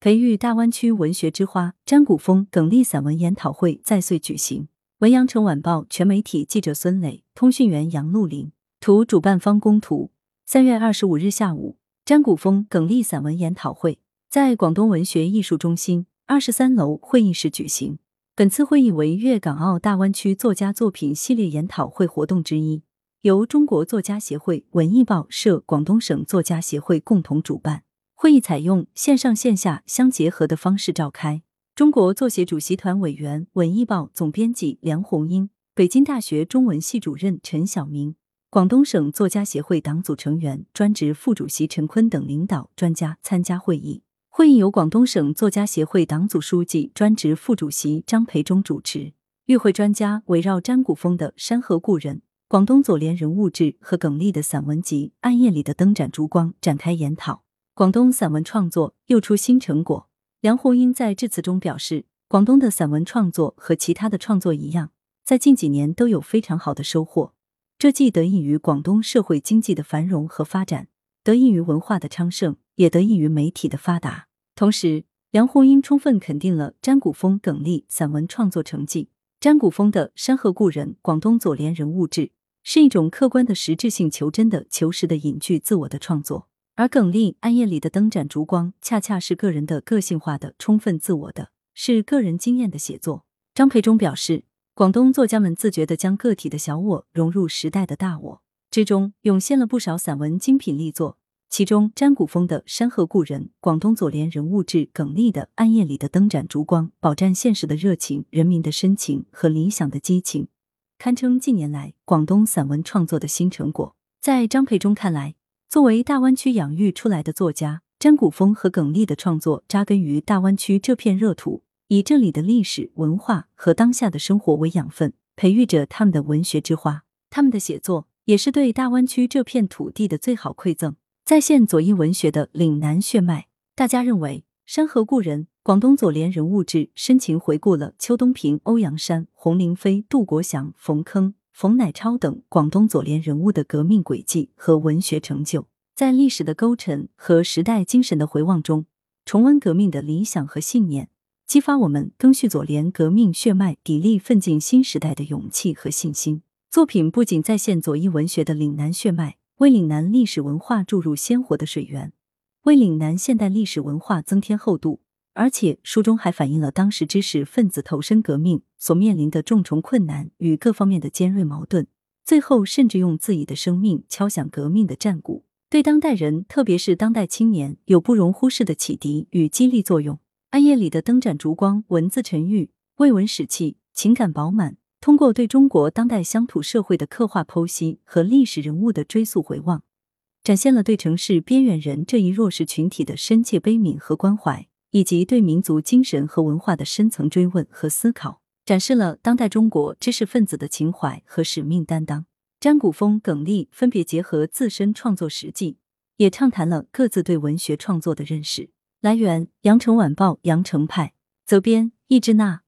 培育大湾区文学之花，詹谷峰、耿立散文研讨会再岁举行。文阳城晚报全媒体记者孙磊，通讯员杨露林，图主办方供图。三月二十五日下午，詹谷峰、耿立散文研讨会在广东文学艺术中心二十三楼会议室举行。本次会议为粤港澳大湾区作家作品系列研讨会活动之一，由中国作家协会、文艺报社、广东省作家协会共同主办。会议采用线上线下相结合的方式召开。中国作协主席团委员、文艺报总编辑梁红英，北京大学中文系主任陈晓明，广东省作家协会党组成员、专职副主席陈坤等领导专家参加会议。会议由广东省作家协会党组书记、专职副主席张培忠主持。与会专家围绕詹谷峰的《山河故人》、广东左联人物志和耿立的散文集《暗夜里的灯盏烛光》展开研讨。广东散文创作又出新成果。梁红英在致辞中表示，广东的散文创作和其他的创作一样，在近几年都有非常好的收获。这既得益于广东社会经济的繁荣和发展，得益于文化的昌盛，也得益于媒体的发达。同时，梁红英充分肯定了詹谷峰、耿立散文创作成绩。詹谷峰的《山河故人》《广东左联人物志》是一种客观的实质性、求真的、求实的隐居自我的创作。而耿立暗夜里的灯盏烛光，恰恰是个人的个性化的、充分自我的，是个人经验的写作。张培忠表示，广东作家们自觉地将个体的小我融入时代的大我之中，涌现了不少散文精品力作。其中，詹谷峰的《山河故人》、广东左联人物志、耿立的《暗夜里的灯盏烛光》，饱蘸现实的热情、人民的深情和理想的激情，堪称近年来广东散文创作的新成果。在张培忠看来，作为大湾区养育出来的作家，詹谷峰和耿立的创作扎根于大湾区这片热土，以这里的历史文化和当下的生活为养分，培育着他们的文学之花。他们的写作也是对大湾区这片土地的最好馈赠。再现左翼文学的岭南血脉，大家认为《山河故人》广东左联人物志深情回顾了邱东平、欧阳山、洪灵飞、杜国祥、冯铿。冯乃超等广东左联人物的革命轨迹和文学成就，在历史的勾陈和时代精神的回望中，重温革命的理想和信念，激发我们赓续左联革命血脉、砥砺奋进新时代的勇气和信心。作品不仅再现左翼文学的岭南血脉，为岭南历史文化注入鲜活的水源，为岭南现代历史文化增添厚度。而且书中还反映了当时知识分子投身革命所面临的重重困难与各方面的尖锐矛盾，最后甚至用自己的生命敲响革命的战鼓，对当代人，特别是当代青年有不容忽视的启迪与激励作用。暗夜里的灯盏烛光，文字沉郁，未闻史气，情感饱满。通过对中国当代乡土社会的刻画剖析和历史人物的追溯回望，展现了对城市边缘人这一弱势群体的深切悲悯和关怀。以及对民族精神和文化的深层追问和思考，展示了当代中国知识分子的情怀和使命担当。詹古峰、耿立分别结合自身创作实际，也畅谈了各自对文学创作的认识。来源：羊城晚报羊城派，责编：易之娜。